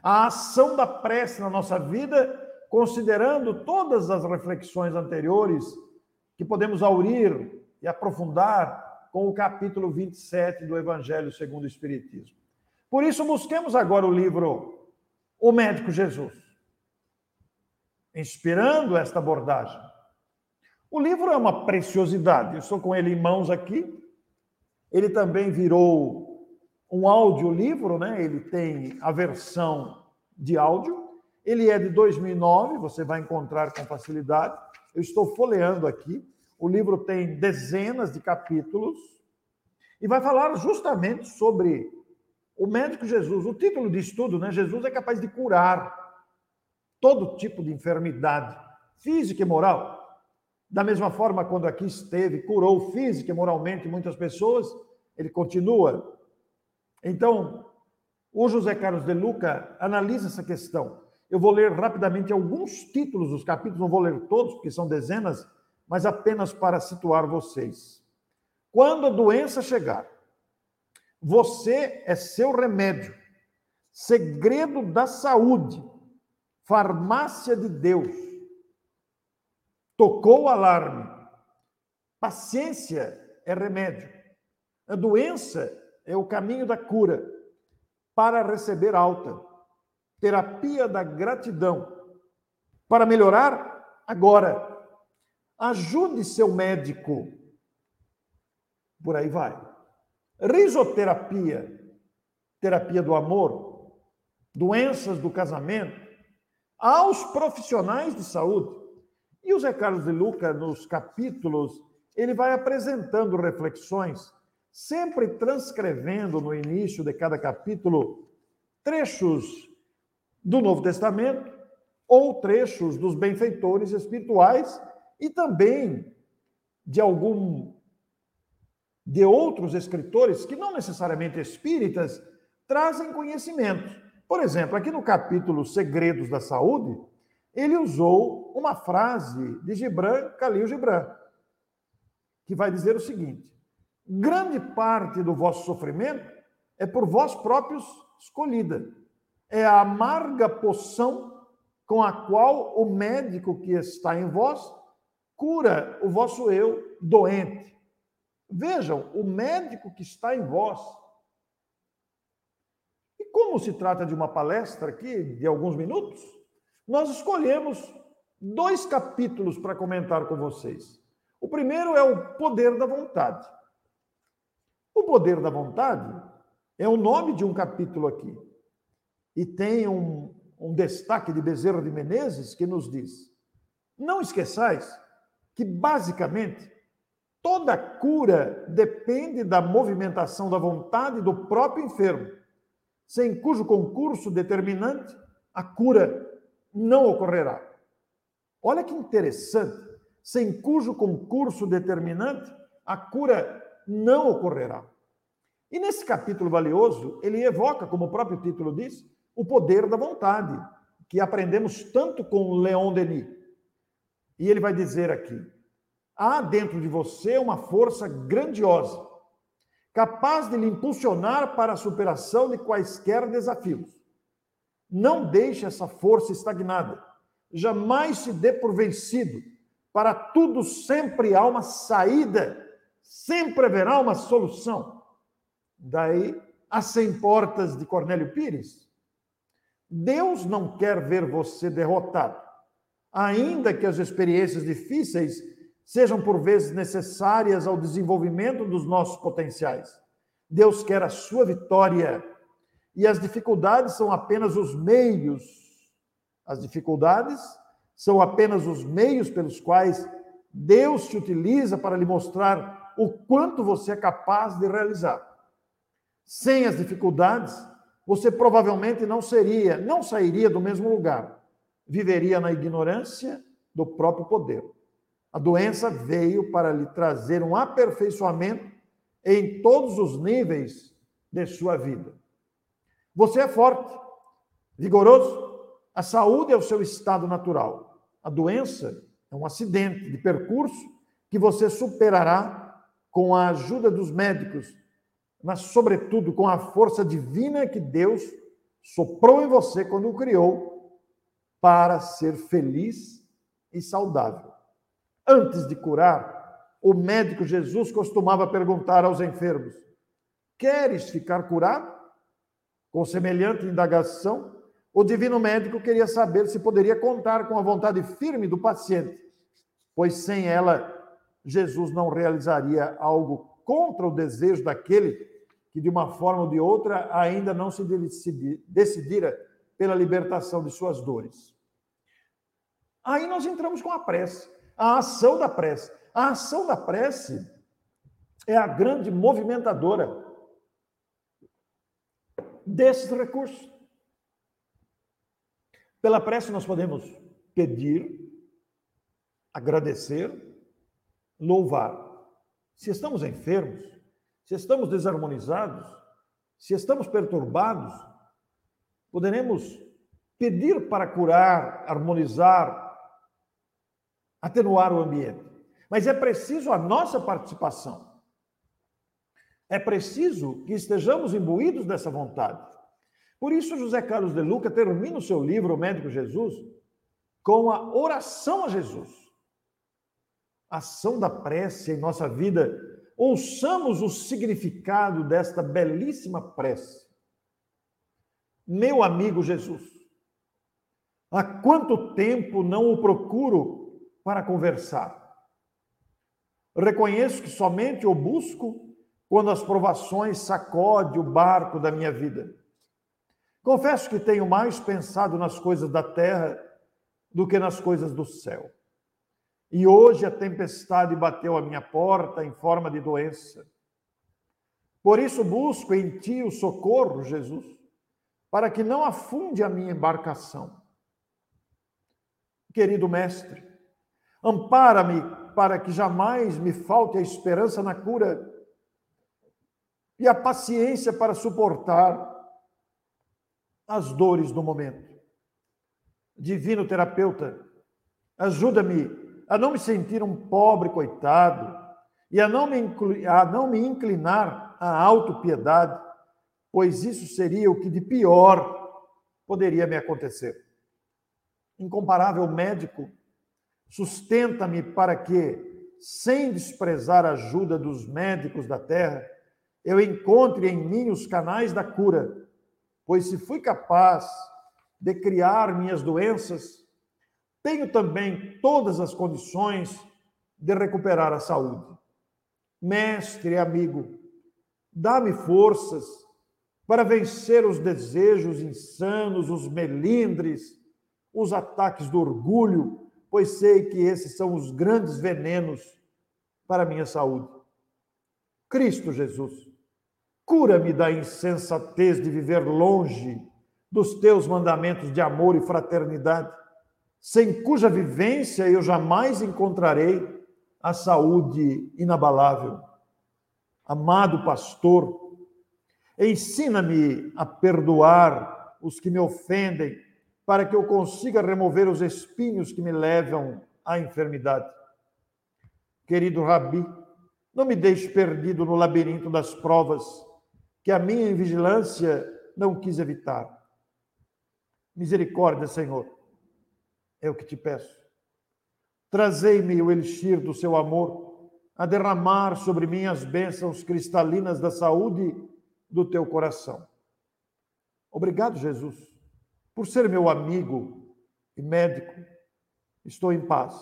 A ação da prece na nossa vida, considerando todas as reflexões anteriores que podemos aurir e aprofundar com o capítulo 27 do Evangelho segundo o Espiritismo. Por isso, busquemos agora o livro O Médico Jesus, inspirando esta abordagem. O livro é uma preciosidade, eu estou com ele em mãos aqui. Ele também virou um audiolivro, né? Ele tem a versão de áudio. Ele é de 2009, você vai encontrar com facilidade. Eu estou folheando aqui. O livro tem dezenas de capítulos e vai falar justamente sobre o médico Jesus. O título de estudo, né? Jesus é capaz de curar todo tipo de enfermidade, física e moral. Da mesma forma, quando aqui esteve, curou física e moralmente muitas pessoas, ele continua. Então, o José Carlos de Luca analisa essa questão. Eu vou ler rapidamente alguns títulos dos capítulos, não vou ler todos, porque são dezenas, mas apenas para situar vocês. Quando a doença chegar, você é seu remédio, segredo da saúde, farmácia de Deus. Tocou o alarme. Paciência é remédio. A doença é o caminho da cura para receber alta. Terapia da gratidão. Para melhorar agora Ajude seu médico. Por aí vai. Risoterapia, terapia do amor, doenças do casamento, aos profissionais de saúde. E o Zé Carlos de Luca, nos capítulos, ele vai apresentando reflexões, sempre transcrevendo no início de cada capítulo trechos do Novo Testamento ou trechos dos benfeitores espirituais e também de algum de outros escritores que não necessariamente espíritas trazem conhecimento. Por exemplo, aqui no capítulo Segredos da Saúde, ele usou uma frase de Gibran, Khalil Gibran, que vai dizer o seguinte: grande parte do vosso sofrimento é por vós próprios escolhida. É a amarga poção com a qual o médico que está em vós cura o vosso eu doente. Vejam, o médico que está em vós. Como se trata de uma palestra aqui de alguns minutos, nós escolhemos dois capítulos para comentar com vocês. O primeiro é o poder da vontade. O poder da vontade é o nome de um capítulo aqui. E tem um, um destaque de Bezerra de Menezes que nos diz: Não esqueçais que, basicamente, toda cura depende da movimentação da vontade do próprio enfermo, sem cujo concurso determinante a cura não ocorrerá. Olha que interessante, sem cujo concurso determinante a cura não ocorrerá. E nesse capítulo valioso, ele evoca, como o próprio título diz, o poder da vontade, que aprendemos tanto com Leon Denis. E ele vai dizer aqui: há dentro de você uma força grandiosa, capaz de lhe impulsionar para a superação de quaisquer desafios. Não deixe essa força estagnada. Jamais se dê por vencido. Para tudo sempre há uma saída, sempre haverá uma solução. Daí, as 100 portas de Cornélio Pires. Deus não quer ver você derrotado, ainda que as experiências difíceis sejam por vezes necessárias ao desenvolvimento dos nossos potenciais. Deus quer a sua vitória e as dificuldades são apenas os meios. As dificuldades são apenas os meios pelos quais Deus te utiliza para lhe mostrar o quanto você é capaz de realizar. Sem as dificuldades, você provavelmente não seria, não sairia do mesmo lugar. Viveria na ignorância do próprio poder. A doença veio para lhe trazer um aperfeiçoamento em todos os níveis de sua vida. Você é forte, vigoroso. A saúde é o seu estado natural. A doença é um acidente de percurso que você superará com a ajuda dos médicos mas, sobretudo, com a força divina que Deus soprou em você quando o criou para ser feliz e saudável. Antes de curar, o médico Jesus costumava perguntar aos enfermos: Queres ficar curado? Com semelhante indagação, o divino médico queria saber se poderia contar com a vontade firme do paciente, pois sem ela, Jesus não realizaria algo contra o desejo daquele que, de uma forma ou de outra, ainda não se decidira pela libertação de suas dores. Aí nós entramos com a prece, a ação da prece. A ação da prece é a grande movimentadora desses recursos. Pela prece nós podemos pedir, agradecer, louvar. Se estamos enfermos, se estamos desarmonizados, se estamos perturbados, poderemos pedir para curar, harmonizar, atenuar o ambiente. Mas é preciso a nossa participação. É preciso que estejamos imbuídos dessa vontade. Por isso, José Carlos de Luca termina o seu livro, O Médico Jesus, com a oração a Jesus ação da prece em nossa vida, ouçamos o significado desta belíssima prece. Meu amigo Jesus, há quanto tempo não o procuro para conversar? Reconheço que somente o busco quando as provações sacode o barco da minha vida. Confesso que tenho mais pensado nas coisas da terra do que nas coisas do céu. E hoje a tempestade bateu à minha porta em forma de doença. Por isso busco em ti o socorro, Jesus, para que não afunde a minha embarcação. Querido mestre, ampara-me para que jamais me falte a esperança na cura e a paciência para suportar as dores do momento. Divino terapeuta, ajuda-me a não me sentir um pobre coitado e a não me, a não me inclinar à autopiedade, pois isso seria o que de pior poderia me acontecer. Incomparável médico, sustenta-me para que, sem desprezar a ajuda dos médicos da terra, eu encontre em mim os canais da cura, pois se fui capaz de criar minhas doenças, tenho também todas as condições de recuperar a saúde. Mestre amigo, dá-me forças para vencer os desejos insanos, os melindres, os ataques do orgulho, pois sei que esses são os grandes venenos para a minha saúde. Cristo Jesus, Cura-me da insensatez de viver longe dos teus mandamentos de amor e fraternidade, sem cuja vivência eu jamais encontrarei a saúde inabalável. Amado pastor, ensina-me a perdoar os que me ofendem, para que eu consiga remover os espinhos que me levam à enfermidade. Querido Rabi, não me deixe perdido no labirinto das provas que a minha vigilância não quis evitar. Misericórdia, Senhor, é o que te peço. Trazei-me o elixir do seu amor, a derramar sobre mim as bênçãos cristalinas da saúde do teu coração. Obrigado, Jesus, por ser meu amigo e médico. Estou em paz,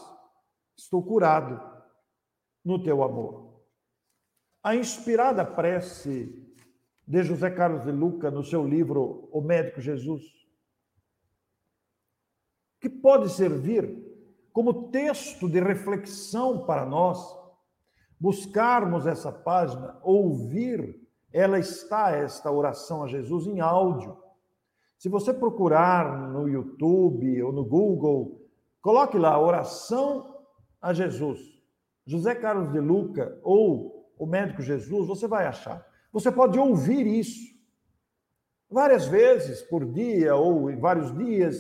estou curado no teu amor. A inspirada prece de José Carlos de Luca no seu livro O Médico Jesus, que pode servir como texto de reflexão para nós, buscarmos essa página, ouvir, ela está esta oração a Jesus em áudio. Se você procurar no YouTube ou no Google, coloque lá oração a Jesus, José Carlos de Luca ou o médico Jesus, você vai achar. Você pode ouvir isso várias vezes por dia ou em vários dias.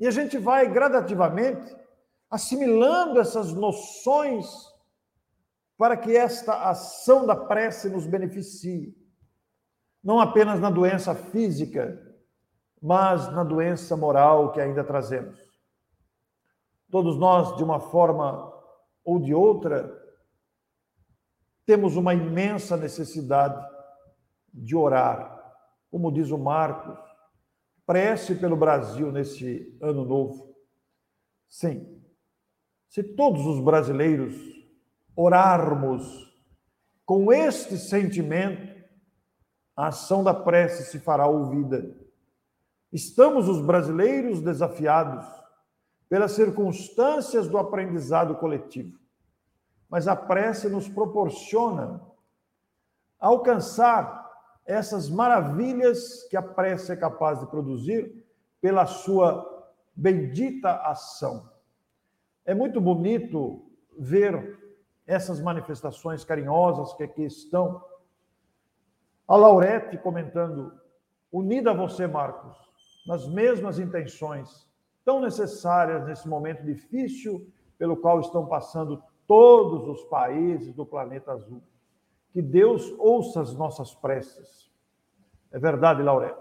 E a gente vai gradativamente assimilando essas noções para que esta ação da prece nos beneficie. Não apenas na doença física, mas na doença moral que ainda trazemos. Todos nós, de uma forma ou de outra, temos uma imensa necessidade de orar. Como diz o Marcos, prece pelo Brasil nesse ano novo. Sim, se todos os brasileiros orarmos com este sentimento, a ação da prece se fará ouvida. Estamos os brasileiros desafiados pelas circunstâncias do aprendizado coletivo mas a prece nos proporciona alcançar essas maravilhas que a prece é capaz de produzir pela sua bendita ação. É muito bonito ver essas manifestações carinhosas que aqui estão. A Laurete comentando, unida a você, Marcos, nas mesmas intenções tão necessárias nesse momento difícil pelo qual estão passando todos os países do planeta azul. Que Deus ouça as nossas preces. É verdade, Laurete.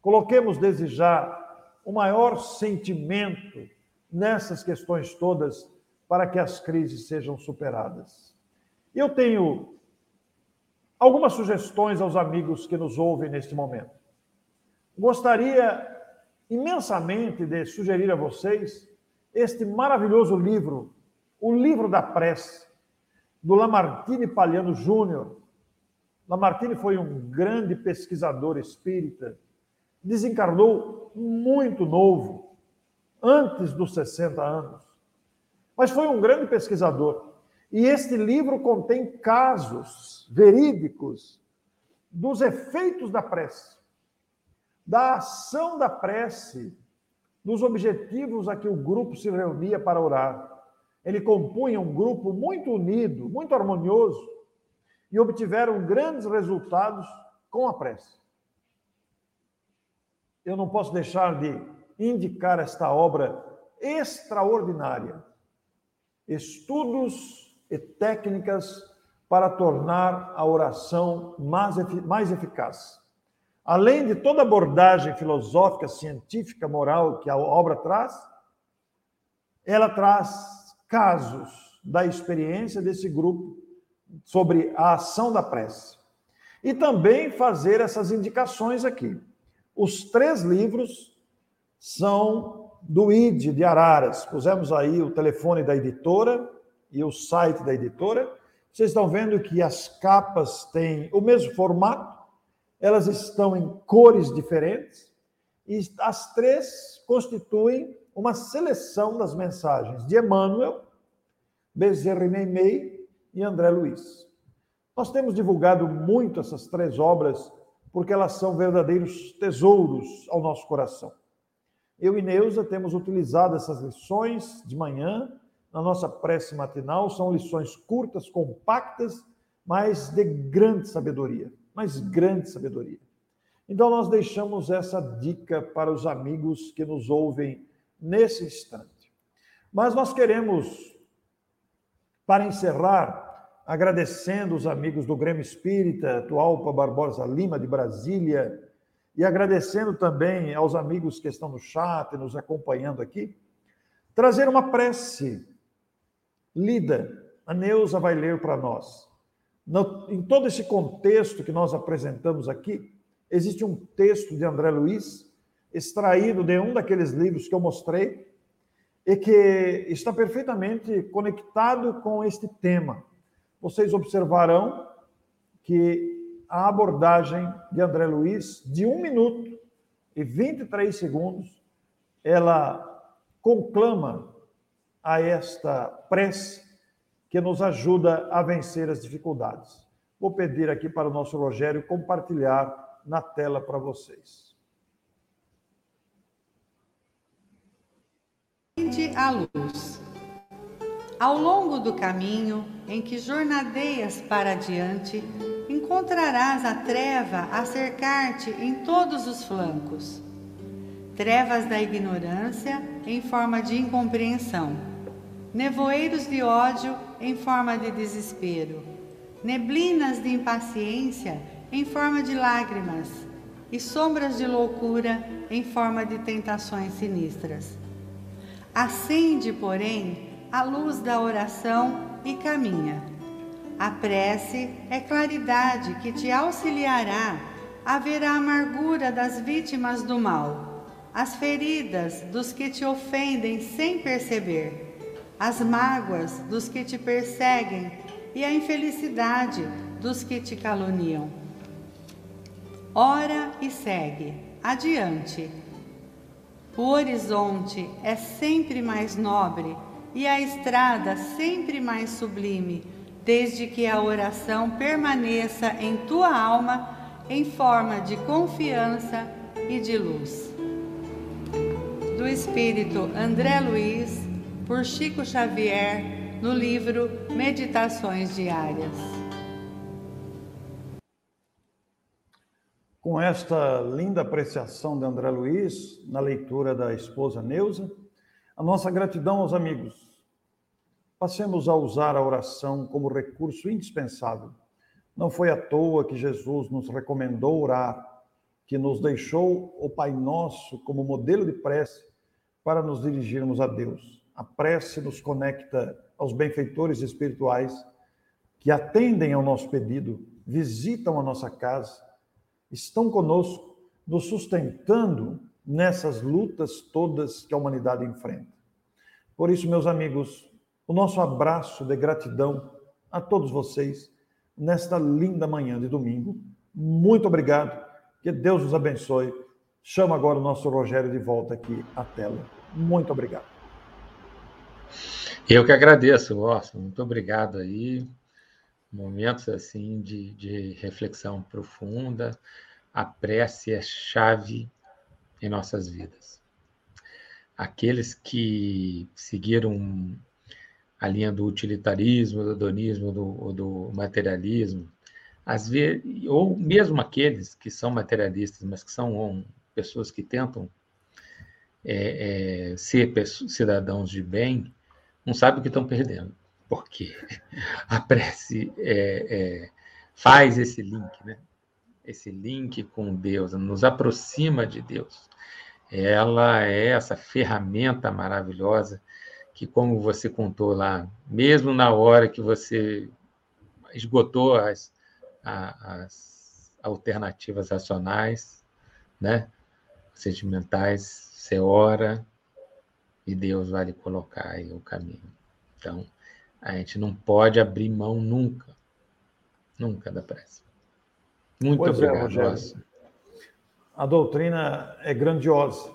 Coloquemos desde já o maior sentimento nessas questões todas para que as crises sejam superadas. Eu tenho algumas sugestões aos amigos que nos ouvem neste momento. Gostaria imensamente de sugerir a vocês este maravilhoso livro o livro da prece, do Lamartine Palhano Júnior. Lamartine foi um grande pesquisador espírita, desencarnou muito novo, antes dos 60 anos, mas foi um grande pesquisador. E este livro contém casos verídicos dos efeitos da prece, da ação da prece, dos objetivos a que o grupo se reunia para orar ele compunha um grupo muito unido, muito harmonioso. e obtiveram grandes resultados com a prece. Eu não posso deixar de indicar esta obra extraordinária. Estudos e técnicas para tornar a oração mais, mais eficaz. Além de toda abordagem filosófica, científica, moral que a obra traz, ela traz casos da experiência desse grupo sobre a ação da prece. E também fazer essas indicações aqui. Os três livros são do ID de Araras. Pusemos aí o telefone da editora e o site da editora. Vocês estão vendo que as capas têm o mesmo formato, elas estão em cores diferentes e as três constituem uma seleção das mensagens de Emmanuel, Bezerra Neimei e André Luiz. Nós temos divulgado muito essas três obras porque elas são verdadeiros tesouros ao nosso coração. Eu e Neuza temos utilizado essas lições de manhã na nossa prece matinal, são lições curtas, compactas, mas de grande sabedoria mas grande sabedoria. Então, nós deixamos essa dica para os amigos que nos ouvem nesse instante. Mas nós queremos, para encerrar, agradecendo os amigos do Grêmio Espírita, Tualpa Barbosa Lima, de Brasília, e agradecendo também aos amigos que estão no chat, nos acompanhando aqui, trazer uma prece lida. A Neuza vai ler para nós. No, em todo esse contexto que nós apresentamos aqui, existe um texto de André Luiz, extraído de um daqueles livros que eu mostrei, e que está perfeitamente conectado com este tema. Vocês observarão que a abordagem de André Luiz, de um minuto e 23 segundos, ela conclama a esta prece que nos ajuda a vencer as dificuldades. Vou pedir aqui para o nosso Rogério compartilhar na tela para vocês. A luz. Ao longo do caminho em que jornadeias para adiante, encontrarás a treva a cercar-te em todos os flancos. Trevas da ignorância em forma de incompreensão nevoeiros de ódio em forma de desespero, neblinas de impaciência em forma de lágrimas e sombras de loucura em forma de tentações sinistras. Acende, porém, a luz da oração e caminha. A prece é claridade que te auxiliará a ver a amargura das vítimas do mal, as feridas dos que te ofendem sem perceber as mágoas dos que te perseguem e a infelicidade dos que te caluniam. Ora e segue, adiante. O horizonte é sempre mais nobre e a estrada sempre mais sublime, desde que a oração permaneça em tua alma em forma de confiança e de luz. Do Espírito André Luiz, por Chico Xavier no livro Meditações Diárias. Com esta linda apreciação de André Luiz, na leitura da esposa Neuza, a nossa gratidão aos amigos. Passemos a usar a oração como recurso indispensável. Não foi à toa que Jesus nos recomendou orar, que nos deixou o Pai Nosso como modelo de prece para nos dirigirmos a Deus. A prece nos conecta aos benfeitores espirituais que atendem ao nosso pedido, visitam a nossa casa, estão conosco, nos sustentando nessas lutas todas que a humanidade enfrenta. Por isso, meus amigos, o nosso abraço de gratidão a todos vocês nesta linda manhã de domingo. Muito obrigado, que Deus os abençoe. Chamo agora o nosso Rogério de volta aqui à tela. Muito obrigado. Eu que agradeço, Orson. Muito obrigado aí. Momentos assim de, de reflexão profunda. A prece é chave em nossas vidas. Aqueles que seguiram a linha do utilitarismo, do hedonismo, do, do materialismo, às vezes, ou mesmo aqueles que são materialistas, mas que são pessoas que tentam é, é, ser cidadãos de bem, não sabem o que estão perdendo, porque a prece é, é, faz esse link, né? esse link com Deus, nos aproxima de Deus. Ela é essa ferramenta maravilhosa que, como você contou lá, mesmo na hora que você esgotou as, as alternativas racionais, né? sentimentais, você ora e Deus vai lhe colocar aí o caminho. Então, a gente não pode abrir mão nunca, nunca da prece. Muito pois é, obrigado, é, A doutrina é grandiosa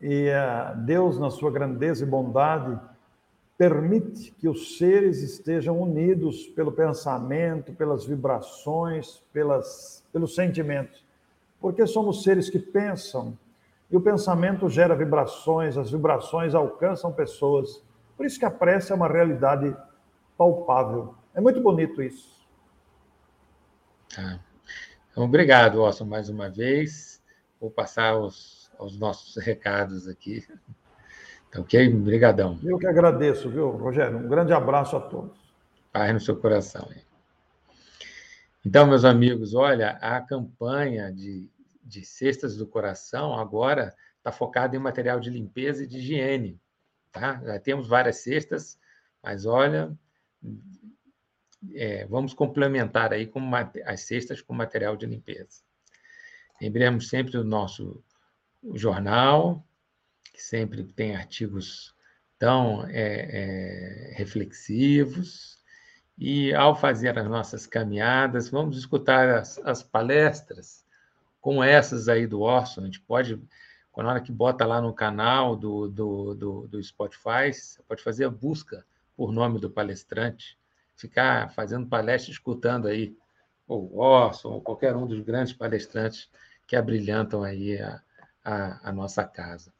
e uh, Deus, na sua grandeza e bondade, permite que os seres estejam unidos pelo pensamento, pelas vibrações, pelas, pelos sentimentos. Porque somos seres que pensam, e o pensamento gera vibrações, as vibrações alcançam pessoas. Por isso que a prece é uma realidade palpável. É muito bonito isso. Ah. Então, obrigado, Orson, mais uma vez. Vou passar os, os nossos recados aqui. Então, ok? Obrigadão. Eu que agradeço, viu, Rogério? Um grande abraço a todos. Paz no seu coração. Então, meus amigos, olha, a campanha de, de Cestas do Coração agora está focada em material de limpeza e de higiene. Tá? Já temos várias cestas, mas olha, é, vamos complementar aí com as cestas com material de limpeza. Lembremos sempre do nosso jornal, que sempre tem artigos tão é, é, reflexivos. E ao fazer as nossas caminhadas, vamos escutar as, as palestras como essas aí do Orson. A gente pode, na hora que bota lá no canal do, do, do, do Spotify, você pode fazer a busca por nome do palestrante, ficar fazendo palestra, escutando aí o Orson, ou qualquer um dos grandes palestrantes que abrilhantam aí a, a, a nossa casa.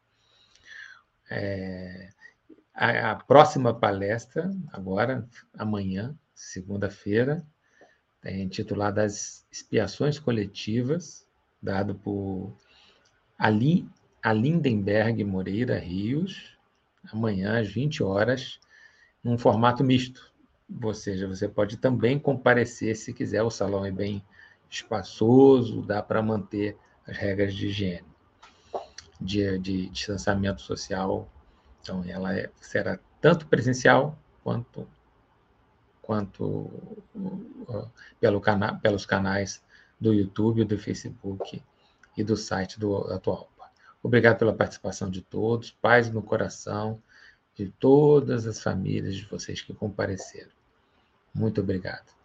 É, a, a, próxima palestra, agora, amanhã, segunda-feira, é intitulada As Expiações Coletivas, dado por Ali, Alindenberg Moreira Rios, amanhã às 20 horas, num formato misto. Ou seja, você pode também comparecer se quiser, o salão é bem espaçoso, dá para manter as regras de higiene de, de distanciamento social. Então, ela é, será tanto presencial quanto, quanto uh, pelo cana pelos canais do YouTube, do Facebook e do site do Atual. Obrigado pela participação de todos, paz no coração de todas as famílias de vocês que compareceram. Muito obrigado.